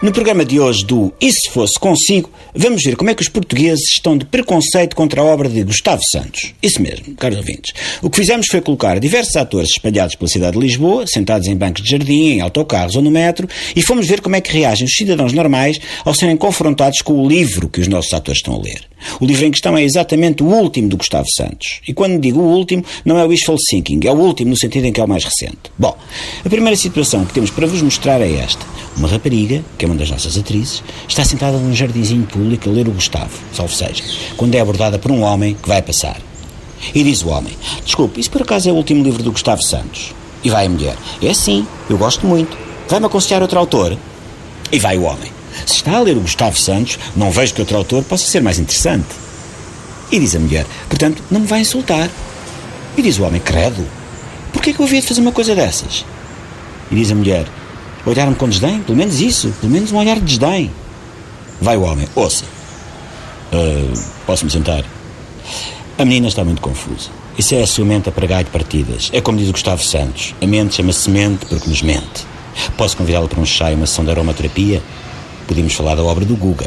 No programa de hoje do E se fosse consigo, vamos ver como é que os portugueses estão de preconceito contra a obra de Gustavo Santos. Isso mesmo, caros ouvintes. O que fizemos foi colocar diversos atores espalhados pela cidade de Lisboa, sentados em bancos de jardim, em autocarros ou no metro, e fomos ver como é que reagem os cidadãos normais ao serem confrontados com o livro que os nossos atores estão a ler. O livro em questão é exatamente o último do Gustavo Santos. E quando digo o último, não é o Wishful Thinking, é o último no sentido em que é o mais recente. Bom, a primeira situação que temos para vos mostrar é esta. Uma rapariga, que é uma das nossas atrizes, está sentada num jardinzinho público a ler o Gustavo, salvo seja, quando é abordada por um homem que vai passar. E diz o homem: Desculpe, isso por acaso é o último livro do Gustavo Santos? E vai a mulher: É sim, eu gosto muito. Vai-me aconselhar outro autor? E vai o homem: Se está a ler o Gustavo Santos, não vejo que outro autor possa ser mais interessante. E diz a mulher: Portanto, não me vai insultar. E diz o homem: Credo, porquê é que eu havia de fazer uma coisa dessas? E diz a mulher: Olhar-me com desdém? Pelo menos isso. Pelo menos um olhar de desdém. Vai o homem. Ouça. Uh, Posso-me sentar? A menina está muito confusa. Isso é a sua mente a pregar de partidas. É como diz o Gustavo Santos. A mente chama-se mente porque nos mente. Posso convidá-la para um chá e uma sessão de aromaterapia? Podíamos falar da obra do Guga.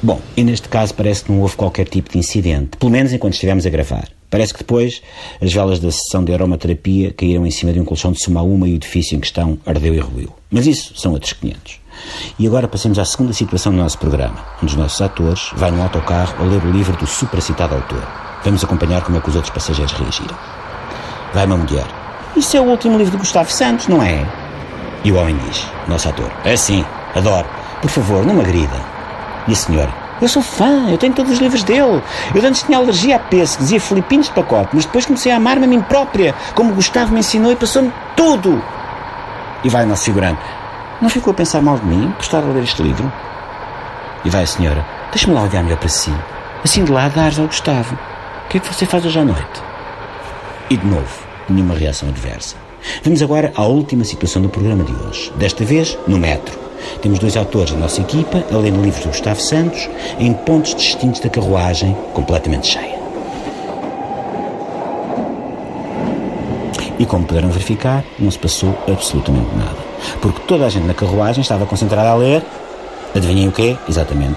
Bom, e neste caso parece que não houve qualquer tipo de incidente. Pelo menos enquanto estivemos a gravar. Parece que depois as velas da sessão de aromaterapia caíram em cima de um colchão de suma uma e o edifício em questão ardeu e ruiu. Mas isso são outros 500. E agora passemos à segunda situação do nosso programa. Um dos nossos atores vai num autocarro a ler o livro do supracitado autor. Vamos acompanhar como é que os outros passageiros reagiram. Vai uma mulher. Isso é o último livro de Gustavo Santos, não é? E o homem diz, nosso ator, é sim, adoro. Por favor, não me agrida. E a senhora, eu sou fã, eu tenho todos os livros dele. Eu antes tinha alergia a pêssegos e a filipinos de pacote, mas depois comecei a amar-me a mim própria, como o Gustavo me ensinou e passou-me tudo. E vai o nosso figurante. Não ficou a pensar mal de mim por estar a ler este livro? E vai a senhora. Deixa-me lá olhar melhor para si. Assim de lá dares ao Gustavo. O que é que você faz hoje à noite? E de novo, nenhuma reação adversa. Vamos agora à última situação do programa de hoje. Desta vez, no metro. Temos dois autores da nossa equipa a ler livros do Gustavo Santos em pontos distintos da carruagem, completamente cheia. E como puderam verificar, não se passou absolutamente nada. Porque toda a gente na carruagem estava concentrada a ler, adivinhem o quê? Exatamente,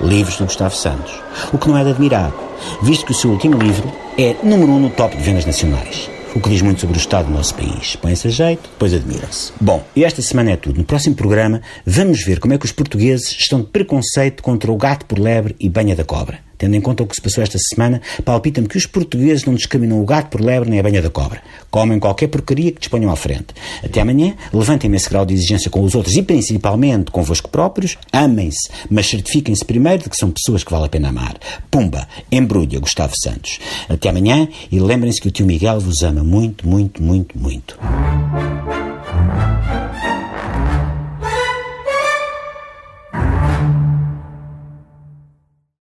livros do Gustavo Santos. O que não é de admirar, visto que o seu último livro é número um no top de vendas nacionais. O que diz muito sobre o estado do nosso país. Põe-se a jeito, depois admira-se. Bom, e esta semana é tudo. No próximo programa, vamos ver como é que os portugueses estão de preconceito contra o gato por lebre e banha da cobra. Tendo em conta o que se passou esta semana, palpita-me que os portugueses não discriminam o gato por lebre nem a banha da cobra. Comem qualquer porcaria que disponham à frente. Até amanhã, levantem-me esse grau de exigência com os outros e principalmente convosco próprios. Amem-se, mas certifiquem-se primeiro de que são pessoas que vale a pena amar. Pumba, embrulha Gustavo Santos. Até amanhã e lembrem-se que o tio Miguel vos ama muito, muito, muito, muito.